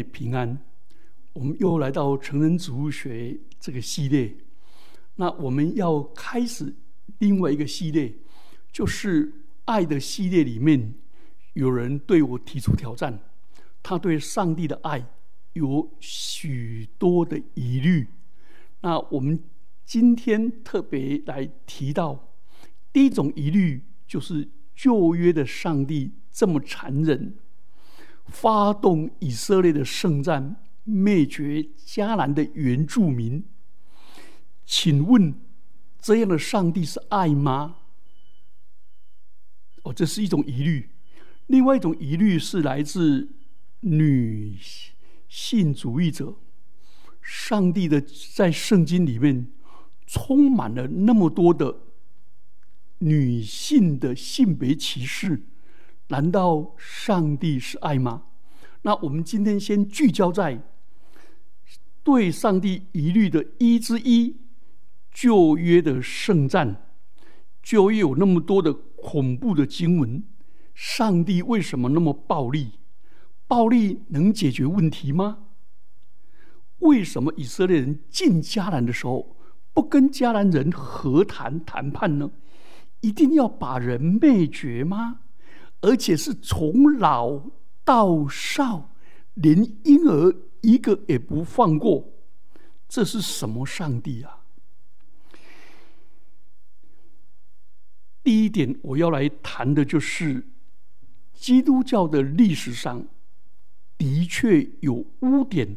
平安，我们又来到成人植物学这个系列。那我们要开始另外一个系列，就是爱的系列里面，有人对我提出挑战，他对上帝的爱有许多的疑虑。那我们今天特别来提到第一种疑虑，就是旧约的上帝这么残忍。发动以色列的圣战，灭绝迦南的原住民。请问，这样的上帝是爱吗？哦，这是一种疑虑。另外一种疑虑是来自女性主义者。上帝的在圣经里面充满了那么多的女性的性别歧视。难道上帝是爱吗？那我们今天先聚焦在对上帝疑虑的一之一——旧约的圣战。旧约有那么多的恐怖的经文，上帝为什么那么暴力？暴力能解决问题吗？为什么以色列人进迦南的时候不跟迦南人和谈谈判呢？一定要把人灭绝吗？而且是从老到少，连婴儿一个也不放过，这是什么上帝啊？第一点，我要来谈的就是基督教的历史上的确有污点，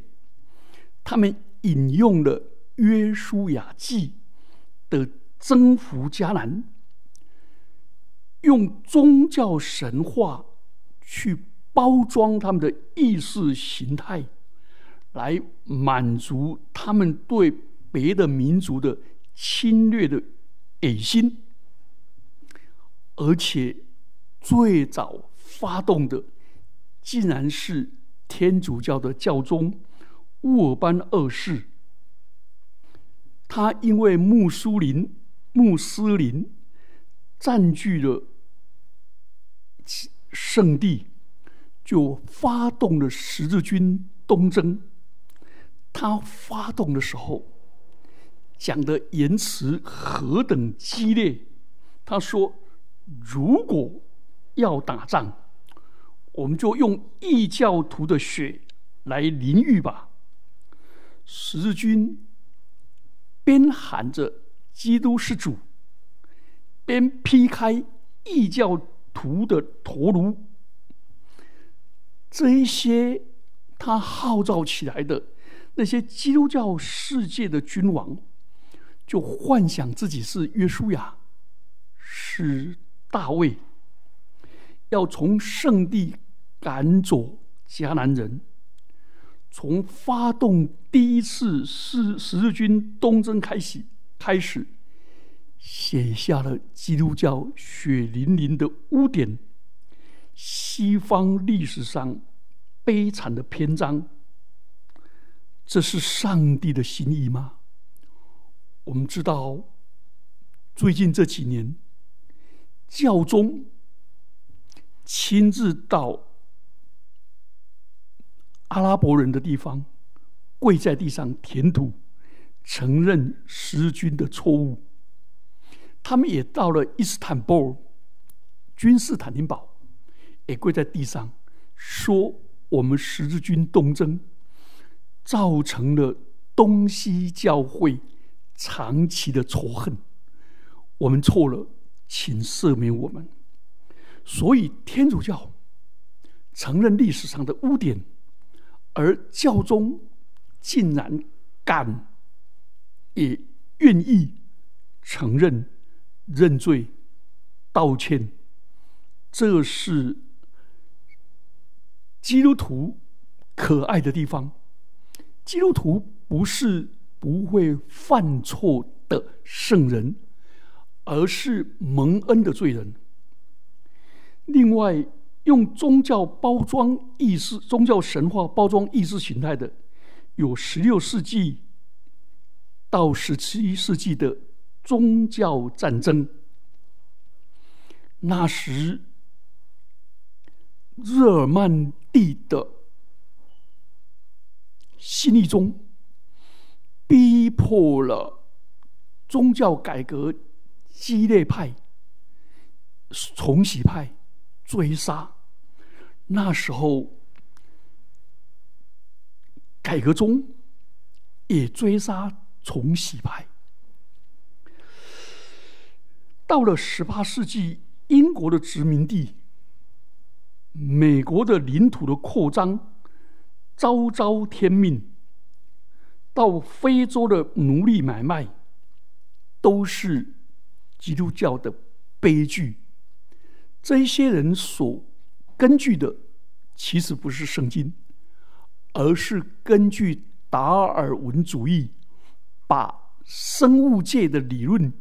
他们引用了约书亚记的征服迦南。用宗教神话去包装他们的意识形态，来满足他们对别的民族的侵略的野心，而且最早发动的，竟然是天主教的教宗乌尔班二世。他因为穆苏林、穆斯林占据了。圣地就发动了十字军东征。他发动的时候讲的言辞何等激烈！他说：“如果要打仗，我们就用异教徒的血来淋浴吧。”十字军边喊着“基督是主”，边劈开异教。图的头颅，这一些他号召起来的那些基督教世界的君王，就幻想自己是约书亚，是大卫，要从圣地赶走迦南人，从发动第一次十十字军东征开始开始。写下了基督教血淋淋的污点，西方历史上悲惨的篇章。这是上帝的心意吗？我们知道，最近这几年，教宗亲自到阿拉伯人的地方，跪在地上填土，承认失军的错误。他们也到了伊斯坦布尔，君士坦丁堡，也跪在地上说：“我们十字军东征造成了东西教会长期的仇恨，我们错了，请赦免我们。”所以天主教承认历史上的污点，而教宗竟然敢也愿意承认。认罪、道歉，这是基督徒可爱的地方。基督徒不是不会犯错的圣人，而是蒙恩的罪人。另外，用宗教包装意识、宗教神话包装意识形态的，有十六世纪到十七世纪的。宗教战争，那时日耳曼帝的新一宗，逼迫了宗教改革激烈派、重洗派追杀。那时候，改革中也追杀重洗派。到了十八世纪，英国的殖民地、美国的领土的扩张。昭昭天命，到非洲的奴隶买卖，都是基督教的悲剧。这些人所根据的，其实不是圣经，而是根据达尔文主义，把生物界的理论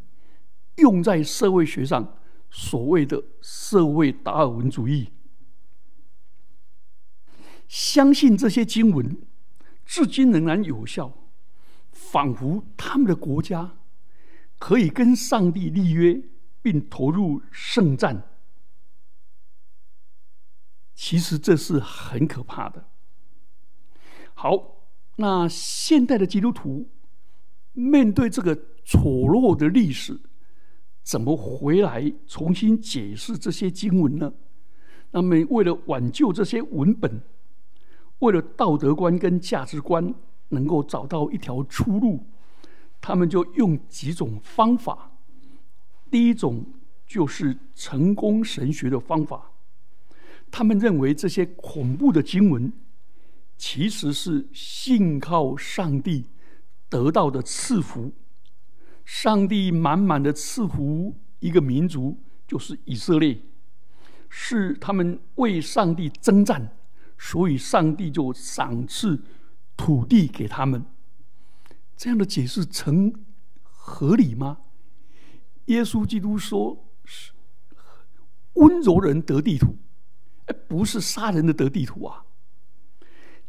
用在社会学上，所谓的社会达尔文主义。相信这些经文至今仍然有效，仿佛他们的国家可以跟上帝立约，并投入圣战。其实这是很可怕的。好，那现代的基督徒面对这个丑陋的历史，怎么回来重新解释这些经文呢？那么，为了挽救这些文本。为了道德观跟价值观能够找到一条出路，他们就用几种方法。第一种就是成功神学的方法，他们认为这些恐怖的经文其实是信靠上帝得到的赐福，上帝满满的赐福一个民族，就是以色列，是他们为上帝征战。所以，上帝就赏赐土地给他们。这样的解释成合理吗？耶稣基督说：“是温柔人得地土，而不是杀人的得地土啊。”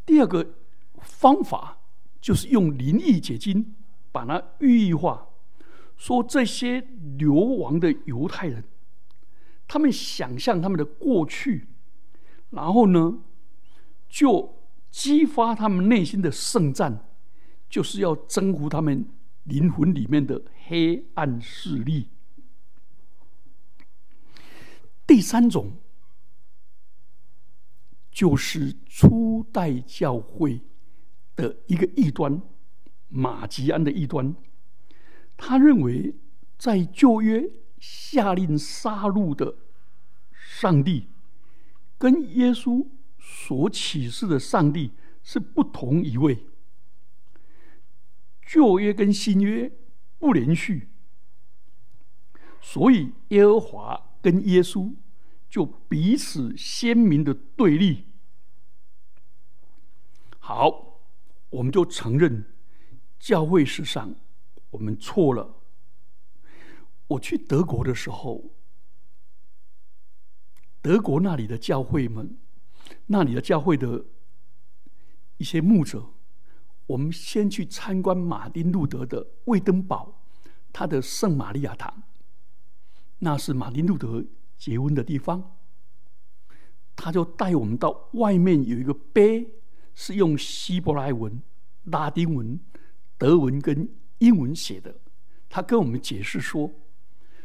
第二个方法就是用灵异解经，把它寓意化，说这些流亡的犹太人，他们想象他们的过去，然后呢？就激发他们内心的圣战，就是要征服他们灵魂里面的黑暗势力。第三种就是初代教会的一个异端——马吉安的异端。他认为，在旧约下令杀戮的上帝，跟耶稣。所启示的上帝是不同一位，旧约跟新约不连续，所以耶和华跟耶稣就彼此鲜明的对立。好，我们就承认教会史上我们错了。我去德国的时候，德国那里的教会们。那里的教会的一些牧者，我们先去参观马丁路德的魏登堡，他的圣玛利亚堂，那是马丁路德结婚的地方。他就带我们到外面有一个碑，是用希伯来文、拉丁文、德文跟英文写的。他跟我们解释说，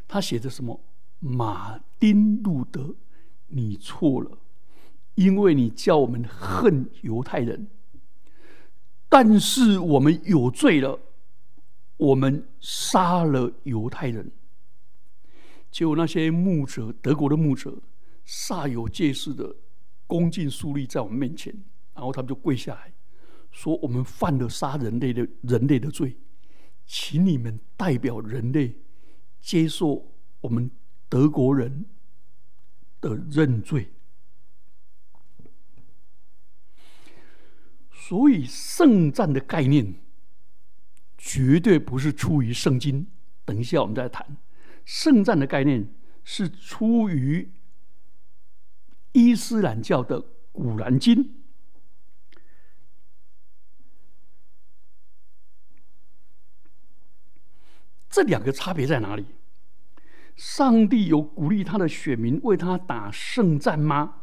他写的什么？马丁路德，你错了。因为你叫我们恨犹太人，但是我们有罪了，我们杀了犹太人。结果那些牧者，德国的牧者，煞有介事的恭敬肃立在我们面前，然后他们就跪下来说：“我们犯了杀人类的人类的罪，请你们代表人类接受我们德国人的认罪。”所以，圣战的概念绝对不是出于圣经。等一下，我们再谈圣战的概念是出于伊斯兰教的《古兰经》。这两个差别在哪里？上帝有鼓励他的选民为他打圣战吗？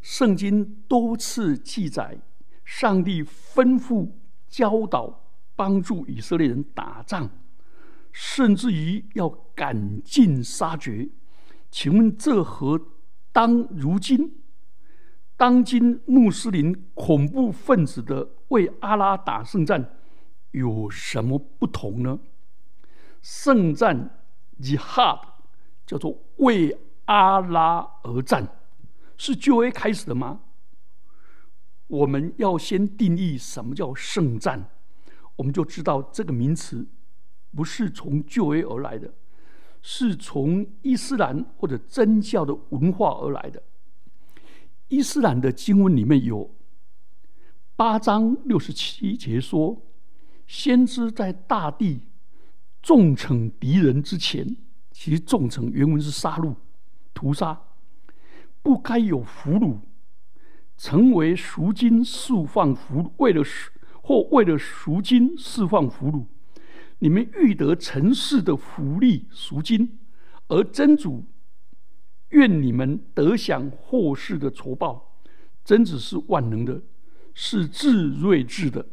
圣经多次记载。上帝吩咐教导帮助以色列人打仗，甚至于要赶尽杀绝。请问这和当如今当今穆斯林恐怖分子的为阿拉打胜战有什么不同呢？圣战 （jihad） 叫做为阿拉而战，是就 A 开始的吗？我们要先定义什么叫圣战，我们就知道这个名词不是从旧约而来的，是从伊斯兰或者真教的文化而来的。伊斯兰的经文里面有八章六十七节说，先知在大地众惩敌人之前，其实众惩原文是杀戮、屠杀，不该有俘虏。成为赎金释放俘虏为了或为了赎金释放俘虏，你们欲得尘世的福利赎金，而真主愿你们得享祸世的酬报。真主是万能的，是至睿智的。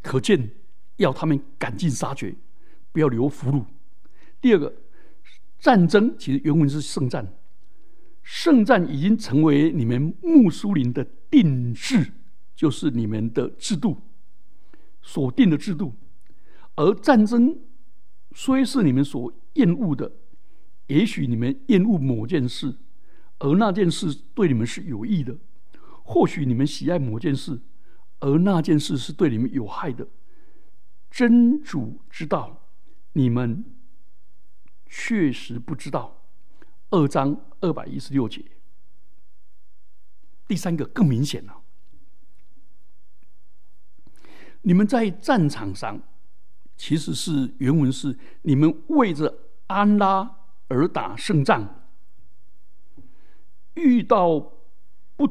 可见要他们赶尽杀绝，不要留俘虏。第二个，战争其实原文是圣战。圣战已经成为你们穆斯林的定制，就是你们的制度所定的制度。而战争虽是你们所厌恶的，也许你们厌恶某件事，而那件事对你们是有益的；或许你们喜爱某件事，而那件事是对你们有害的。真主知道，你们确实不知道。二章二百一十六节，第三个更明显了。你们在战场上，其实是原文是你们为着安拉而打胜仗，遇到不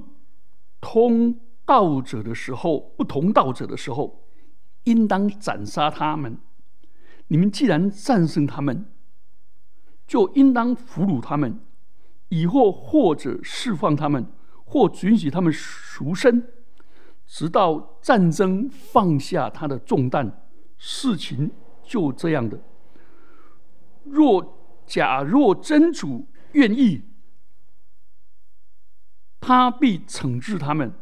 通道者的时候，不同道者的时候，应当斩杀他们。你们既然战胜他们。就应当俘虏他们，以后或者释放他们，或允许他们赎身，直到战争放下他的重担。事情就这样的。若假若真主愿意，他必惩治他们，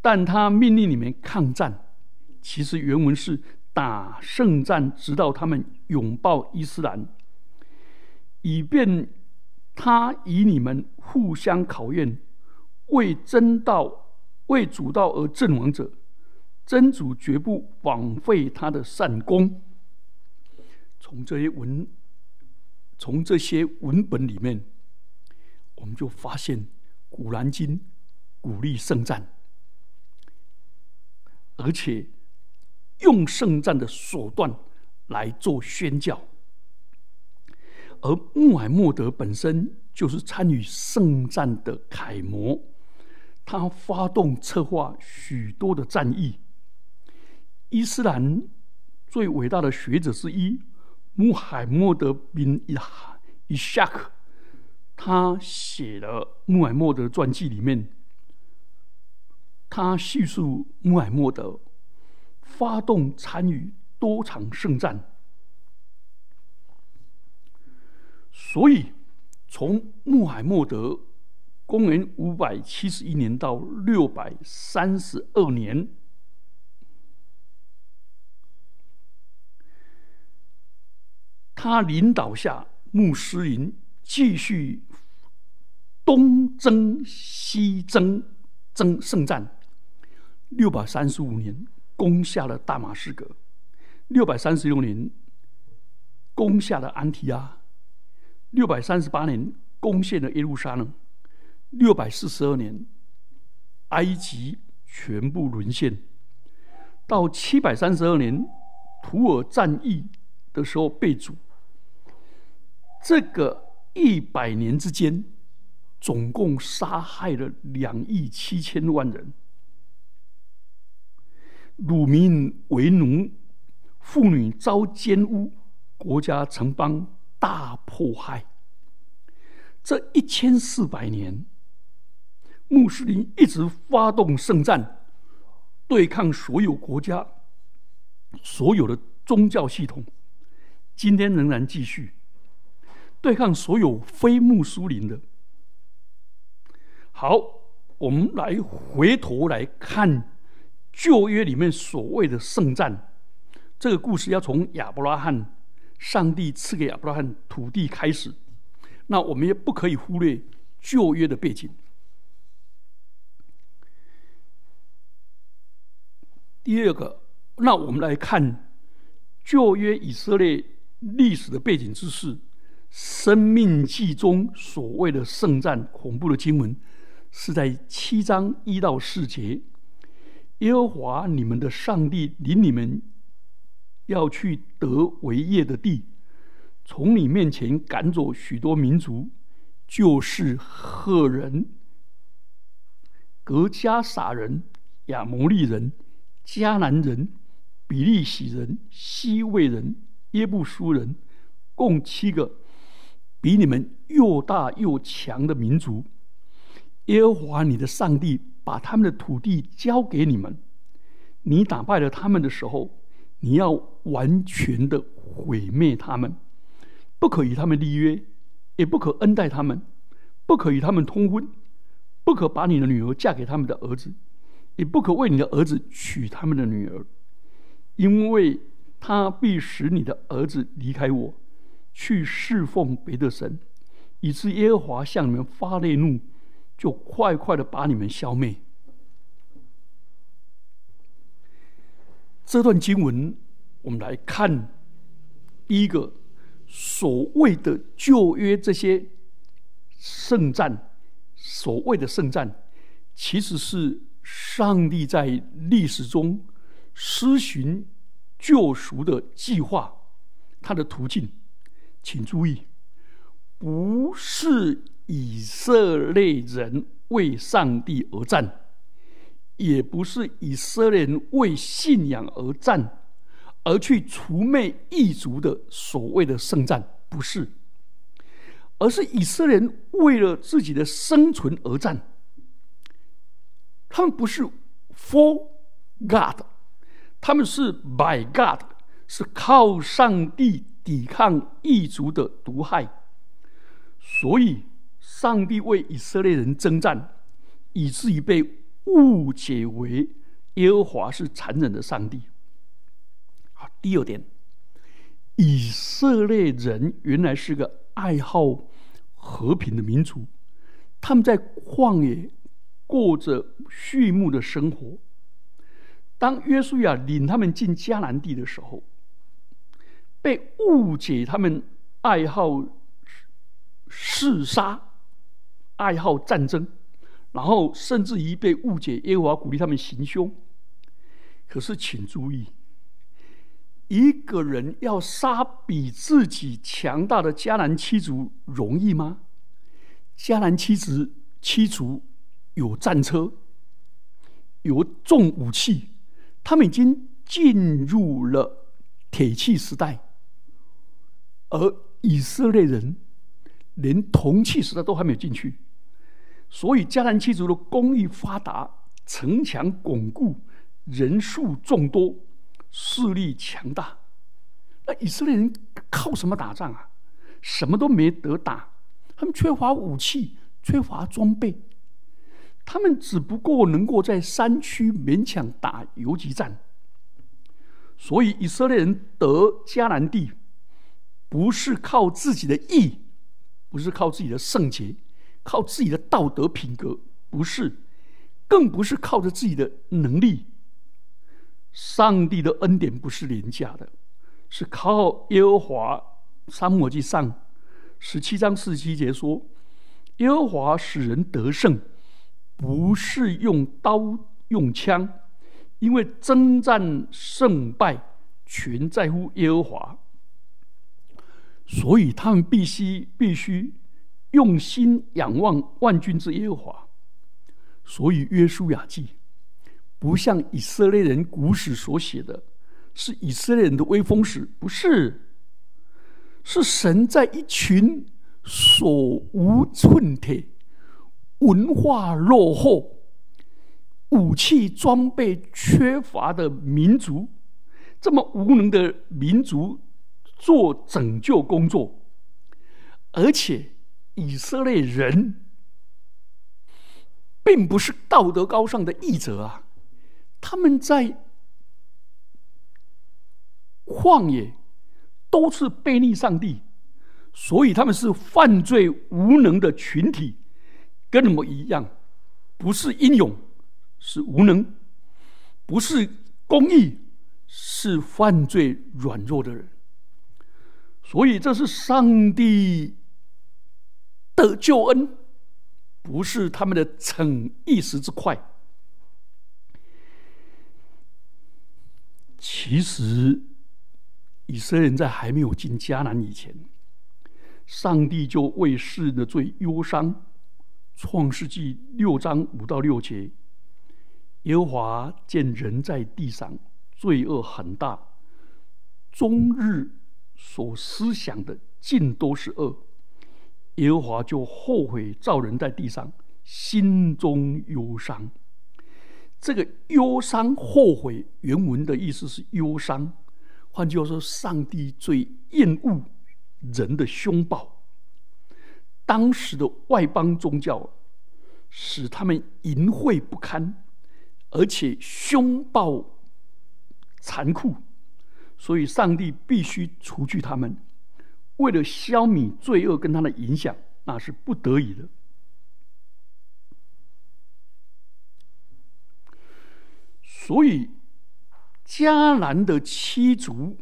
但他命令你们抗战。其实原文是打胜战，直到他们拥抱伊斯兰。以便他以你们互相考验，为真道、为主道而阵亡者，真主绝不枉费他的善功。从这些文，从这些文本里面，我们就发现《古兰经》鼓励圣战，而且用圣战的手段来做宣教。而穆罕默德本身就是参与圣战的楷模，他发动策划许多的战役。伊斯兰最伟大的学者之一穆罕默德 bin 伊伊夏克，他写了穆罕默德传记里面，他叙述穆罕默德发动参与多场圣战。所以，从穆罕默德公元五百七十一年到六百三十二年，他领导下穆斯林继续东征西征，征圣战。六百三十五年攻下了大马士革，六百三十六年攻下了安提阿。六百三十八年攻陷了耶路撒冷，六百四十二年埃及全部沦陷，到七百三十二年土尔战役的时候被逐。这个一百年之间，总共杀害了两亿七千万人，乳民为奴，妇女遭奸污，国家城邦。大迫害！这一千四百年，穆斯林一直发动圣战，对抗所有国家、所有的宗教系统，今天仍然继续对抗所有非穆斯林的。好，我们来回头来看旧约里面所谓的圣战。这个故事要从亚伯拉罕，上帝赐给亚伯拉罕土地开始。那我们也不可以忽略旧约的背景。第二个，那我们来看旧约以色列历史的背景知识，《生命记》中所谓的圣战恐怖的经文，是在七章一到四节。耶和华你们的上帝领你们要去得为业的地，从你面前赶走许多民族，就是赫人、格加撒人、亚摩利人。迦南人、比利洗人、西魏人、耶布苏人，共七个比你们又大又强的民族。耶和华你的上帝把他们的土地交给你们，你打败了他们的时候，你要完全的毁灭他们，不可与他们立约，也不可恩待他们，不可与他们通婚，不可把你的女儿嫁给他们的儿子。也不可为你的儿子娶他们的女儿，因为他必使你的儿子离开我，去侍奉别的神，以致耶和华向你们发烈怒，就快快的把你们消灭。这段经文，我们来看第一个所谓的旧约这些圣战，所谓的圣战，其实是。上帝在历史中施行救赎的计划，它的途径，请注意，不是以色列人为上帝而战，也不是以色列人为信仰而战，而去除灭异族的所谓的圣战，不是，而是以色列人为了自己的生存而战。他们不是 for God，他们是 by God，是靠上帝抵抗异族的毒害。所以，上帝为以色列人征战，以至于被误解为耶和华是残忍的上帝。好，第二点，以色列人原来是个爱好和平的民族，他们在旷野。过着畜牧的生活。当约书亚领他们进迦南地的时候，被误解他们爱好弑杀、爱好战争，然后甚至于被误解耶和华鼓励他们行凶。可是，请注意，一个人要杀比自己强大的迦南七族容易吗？迦南七族七族。有战车，有重武器，他们已经进入了铁器时代，而以色列人连铜器时代都还没有进去，所以迦南七族的工艺发达，城墙巩固，人数众多，势力强大。那以色列人靠什么打仗啊？什么都没得打，他们缺乏武器，缺乏装备。他们只不过能够在山区勉强打游击战，所以以色列人得迦南地，不是靠自己的义，不是靠自己的圣洁，靠自己的道德品格，不是，更不是靠着自己的能力。上帝的恩典不是廉价的，是靠耶和华。沙漠记上十七章四十七节说：“耶和华使人得胜。”不是用刀用枪，因为征战胜败全在乎耶和华，所以他们必须必须用心仰望万军之耶和华。所以约书亚记不像以色列人古史所写的，是以色列人的威风史，不是，是神在一群手无寸铁。文化落后、武器装备缺乏的民族，这么无能的民族做拯救工作，而且以色列人并不是道德高尚的义者啊，他们在旷野都是背逆上帝，所以他们是犯罪无能的群体。跟我们一样，不是英勇，是无能；不是公义，是犯罪软弱的人。所以，这是上帝的救恩，不是他们的逞一时之快。其实，以色列人在还没有进迦南以前，上帝就为世人的罪忧伤。创世纪六章五到六节，耶和华见人在地上罪恶很大，终日所思想的尽都是恶，耶和华就后悔造人在地上，心中忧伤。这个忧伤、后悔，原文的意思是忧伤。换句话说，上帝最厌恶人的凶暴。当时的外邦宗教使他们淫秽不堪，而且凶暴残酷，所以上帝必须除去他们。为了消弭罪恶跟他的影响，那是不得已的。所以迦南的七族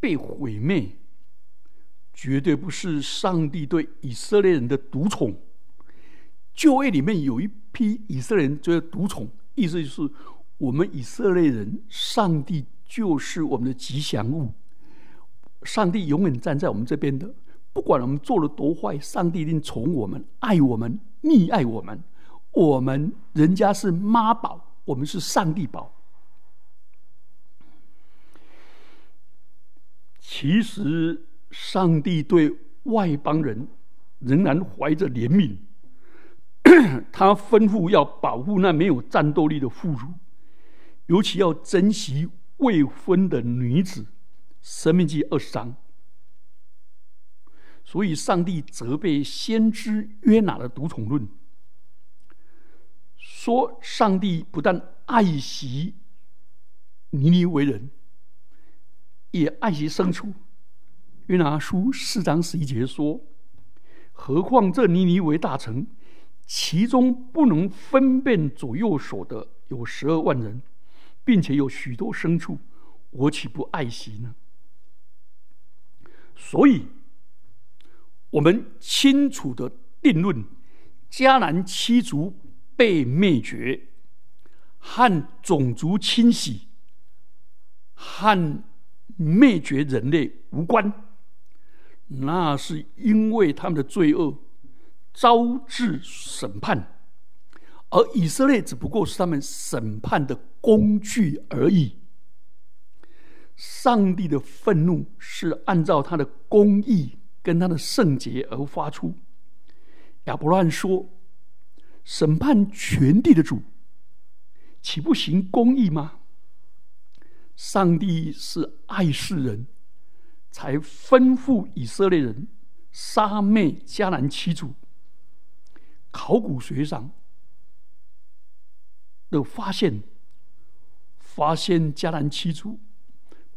被毁灭。绝对不是上帝对以色列人的独宠。旧约里面有一批以色列人就是独宠，意思就是我们以色列人，上帝就是我们的吉祥物，上帝永远站在我们这边的。不管我们做了多坏，上帝一定宠我们、爱我们、溺爱我们。我们人家是妈宝，我们是上帝宝。其实。上帝对外邦人仍然怀着怜悯，他吩咐要保护那没有战斗力的妇孺，尤其要珍惜未婚的女子。《生命记》二十章，所以上帝责备先知约拿的独宠论，说上帝不但爱惜尼尼为人，也爱惜牲畜。约拿书四章十一节说：“何况这尼尼为大城，其中不能分辨左右手的有十二万人，并且有许多牲畜，我岂不爱惜呢？”所以，我们清楚的定论：迦南七族被灭绝，和种族清洗、和灭绝人类无关。那是因为他们的罪恶招致审判，而以色列只不过是他们审判的工具而已。上帝的愤怒是按照他的公义跟他的圣洁而发出。亚伯乱说：“审判全地的主，岂不行公义吗？”上帝是爱世人。才吩咐以色列人杀灭迦南七族。考古学上的发现，发现迦南七族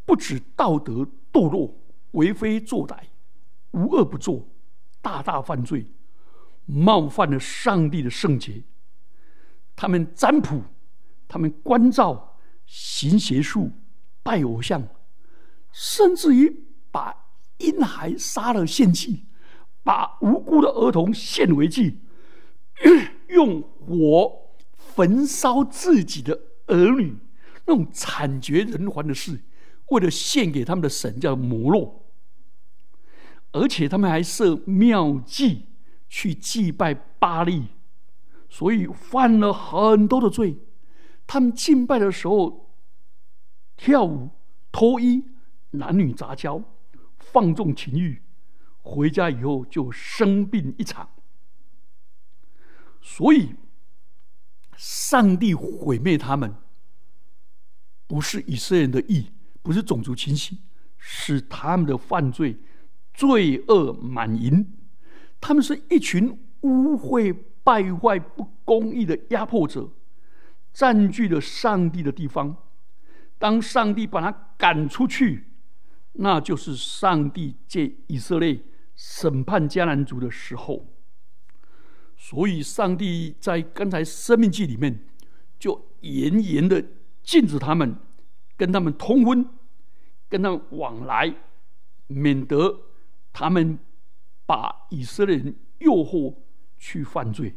不止道德堕落、为非作歹、无恶不作、大大犯罪、冒犯了上帝的圣洁。他们占卜，他们关照、行邪术、拜偶像，甚至于。把婴孩杀了献祭，把无辜的儿童献为祭，用火焚烧自己的儿女，那种惨绝人寰的事，为了献给他们的神叫摩洛，而且他们还设庙祭去祭拜巴利，所以犯了很多的罪。他们敬拜的时候跳舞、脱衣、男女杂交。放纵情欲，回家以后就生病一场。所以上帝毁灭他们，不是以色列人的意，不是种族清洗，是他们的犯罪罪恶满盈。他们是一群污秽、败坏、不公义的压迫者，占据了上帝的地方。当上帝把他赶出去，那就是上帝借以色列审判迦南族的时候。所以，上帝在刚才《生命记》里面就严严的禁止他们跟他们通婚，跟他往来，免得他们。把以色列人诱惑去犯罪。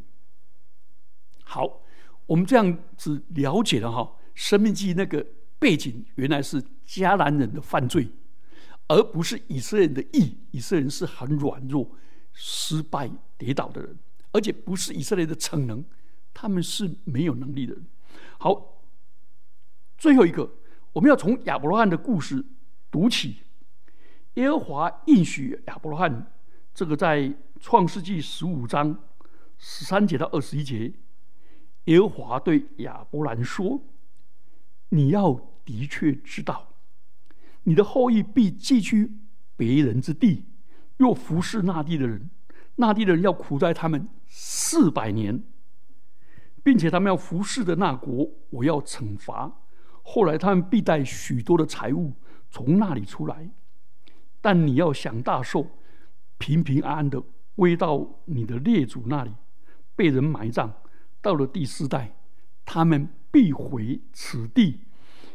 好，我们这样子了解了哈，《生命记》那个背景原来是迦南人的犯罪，而不是以色列人的义。以色列人是很软弱、失败、跌倒的人，而且不是以色列的逞能，他们是没有能力的人。好，最后一个，我们要从亚伯拉罕的故事读起。耶和华应许亚伯拉罕。这个在创世纪十五章十三节到二十一节，耶和华对亚伯兰说：“你要的确知道，你的后裔必寄居别人之地，若服侍那地的人，那地的人要苦待他们四百年，并且他们要服侍的那国，我要惩罚。后来他们必带许多的财物从那里出来，但你要享大寿。”平平安安的归到你的列祖那里，被人埋葬。到了第四代，他们必回此地，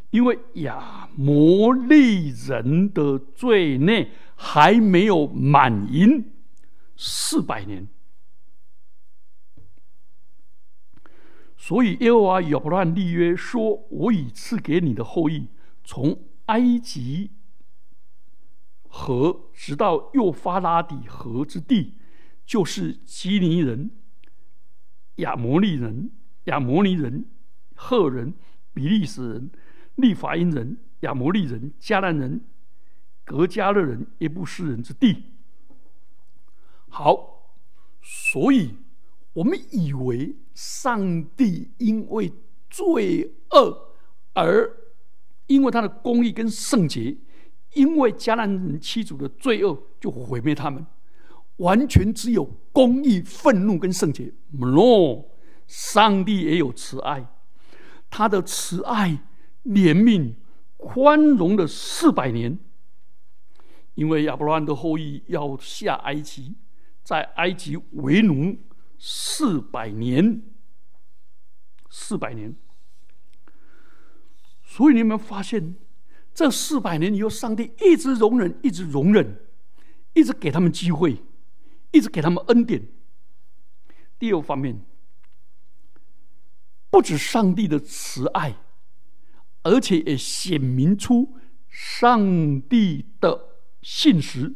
因为亚摩利人的罪孽还没有满盈四百年。所以耶和华亚伯兰立约说：“我已赐给你的后裔，从埃及。”河直到幼发拉底河之地，就是基尼人、亚摩利人、亚摩尼人、赫人、比利时人、利法因人、亚摩利人、迦南人、格加勒人、耶布斯人之地。好，所以我们以为上帝因为罪恶而因为他的公义跟圣洁。因为迦南人七族的罪恶，就毁灭他们。完全只有公义、愤怒跟圣洁。no，上帝也有慈爱，他的慈爱、怜悯、宽容了四百年。因为亚伯拉罕的后裔要下埃及，在埃及为奴四百年，四百年。所以你们发现？这四百年以后，上帝一直容忍，一直容忍，一直给他们机会，一直给他们恩典。第二方面，不止上帝的慈爱，而且也显明出上帝的信实。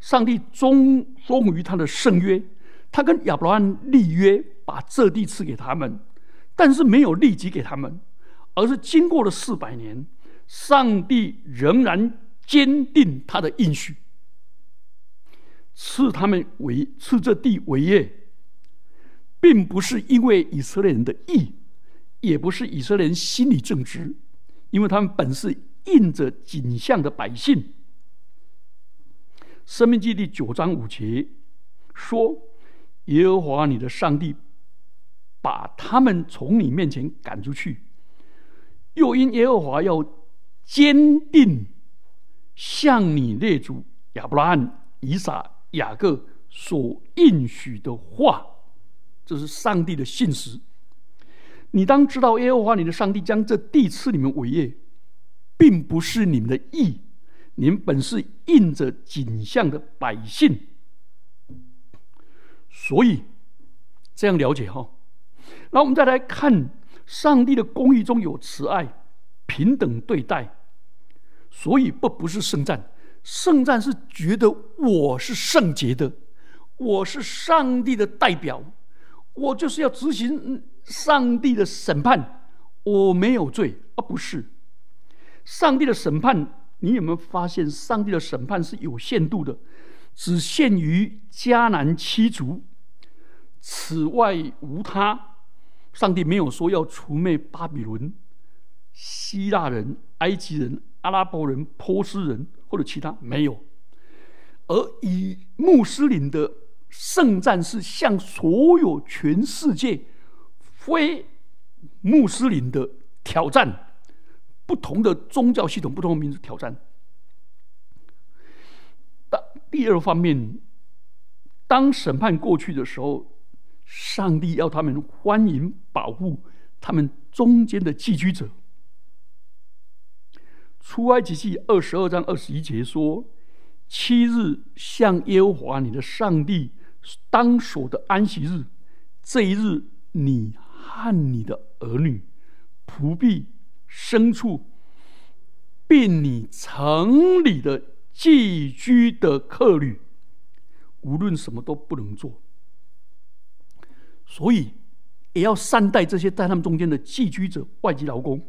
上帝忠忠于他的圣约，他跟亚伯拉罕立约，把这地赐给他们，但是没有立即给他们，而是经过了四百年。上帝仍然坚定他的应许，赐他们为赐这地为业，并不是因为以色列人的义，也不是以色列人心里正直，因为他们本是印着景象的百姓。生命记第九章五节说：“耶和华你的上帝把他们从你面前赶出去，又因耶和华要。”坚定向你列祖亚伯拉罕、以撒、雅各所应许的话，这是上帝的信实。你当知道，耶和华你的上帝将这地赐你们为业，并不是你们的义，你们本是印着景象的百姓。所以这样了解哈。那我们再来看，上帝的公义中有慈爱。平等对待，所以不不是圣战。圣战是觉得我是圣洁的，我是上帝的代表，我就是要执行上帝的审判，我没有罪啊！不是上帝的审判，你有没有发现，上帝的审判是有限度的，只限于迦南七族。此外无他，上帝没有说要除灭巴比伦、希腊人、埃及人、阿拉伯人、波斯人或者其他，没有。而以穆斯林的圣战是向所有全世界非穆斯林的挑战，不同的宗教系统、不同的民族挑战。第二方面，当审判过去的时候，上帝要他们欢迎、保护他们中间的寄居者。出埃及记二十二章二十一节说：“七日向耶和华你的上帝当守的安息日，这一日你和你的儿女、仆婢、牲畜，并你城里的。”寄居的客旅，无论什么都不能做，所以也要善待这些在他们中间的寄居者、外籍劳工。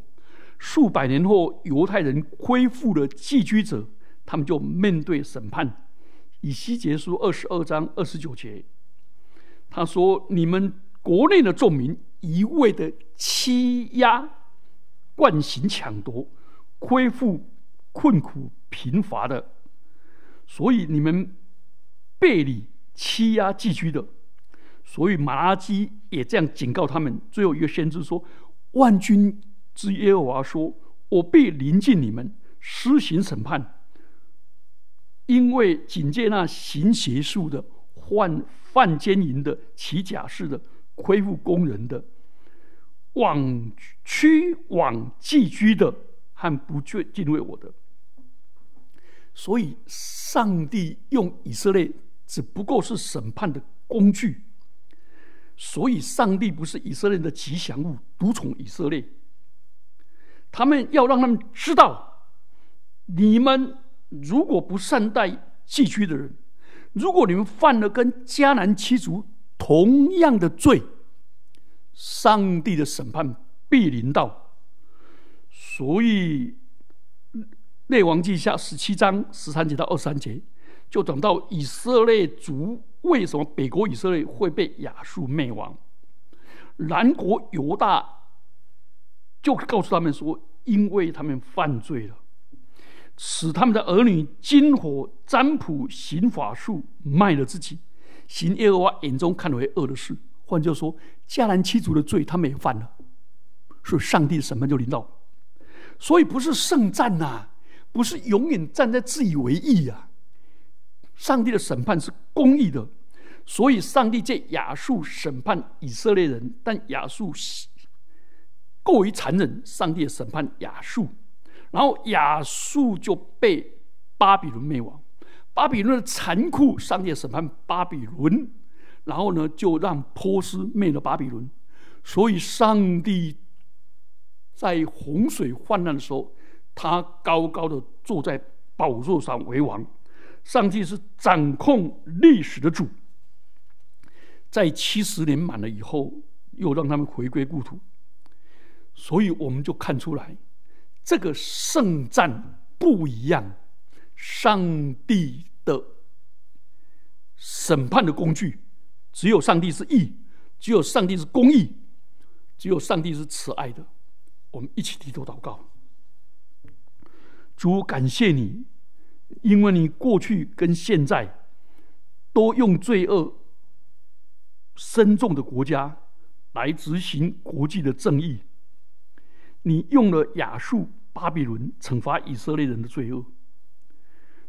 数百年后，犹太人恢复了寄居者，他们就面对审判。以西结书二十二章二十九节，他说：“你们国内的众民一味的欺压、惯行抢夺，恢复困苦贫乏的。”所以你们背离欺压寄居的，所以马拉基也这样警告他们。最后一个先知说：“万军之耶和华说，我必临近你们，施行审判，因为警戒那行邪术的、犯犯奸淫的、起假誓的、亏负工人的、往屈往寄居的和不敬敬畏我的。”所以，上帝用以色列只不过是审判的工具。所以，上帝不是以色列的吉祥物，独宠以色列。他们要让他们知道，你们如果不善待寄居的人，如果你们犯了跟迦南七族同样的罪，上帝的审判必临到。所以。列王记下十七章十三节到二十三节，就等到以色列族为什么北国以色列会被亚述灭亡，南国犹大就告诉他们说，因为他们犯罪了，使他们的儿女金火占卜行法术，卖了自己，行耶和华眼中看为恶的事。换句话说，迦南七族的罪他们也犯了，所以上帝的审判就临到。所以不是圣战呐。不是永远站在自以为意呀！上帝的审判是公义的，所以上帝借亚述审判以色列人，但亚述过于残忍，上帝审判亚述，然后亚述就被巴比伦灭亡。巴比伦的残酷，上帝审判巴比伦，然后呢，就让波斯灭了巴比伦。所以，上帝在洪水泛滥的时候。他高高的坐在宝座上为王，上帝是掌控历史的主。在七十年满了以后，又让他们回归故土，所以我们就看出来，这个圣战不一样。上帝的审判的工具，只有上帝是义，只有上帝是公义，只有上帝是慈爱的。我们一起低头祷告。主感谢你，因为你过去跟现在都用罪恶深重的国家来执行国际的正义。你用了亚述、巴比伦惩罚以色列人的罪恶。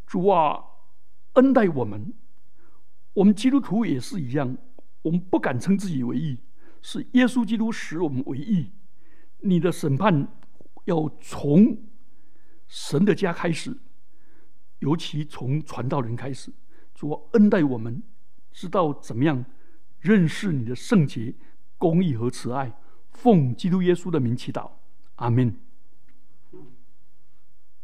主啊，恩待我们，我们基督徒也是一样，我们不敢称自己为义，是耶稣基督使我们为义。你的审判要从。神的家开始，尤其从传道人开始，主恩待我们，知道怎么样认识你的圣洁、公义和慈爱。奉基督耶稣的名祈祷，阿门。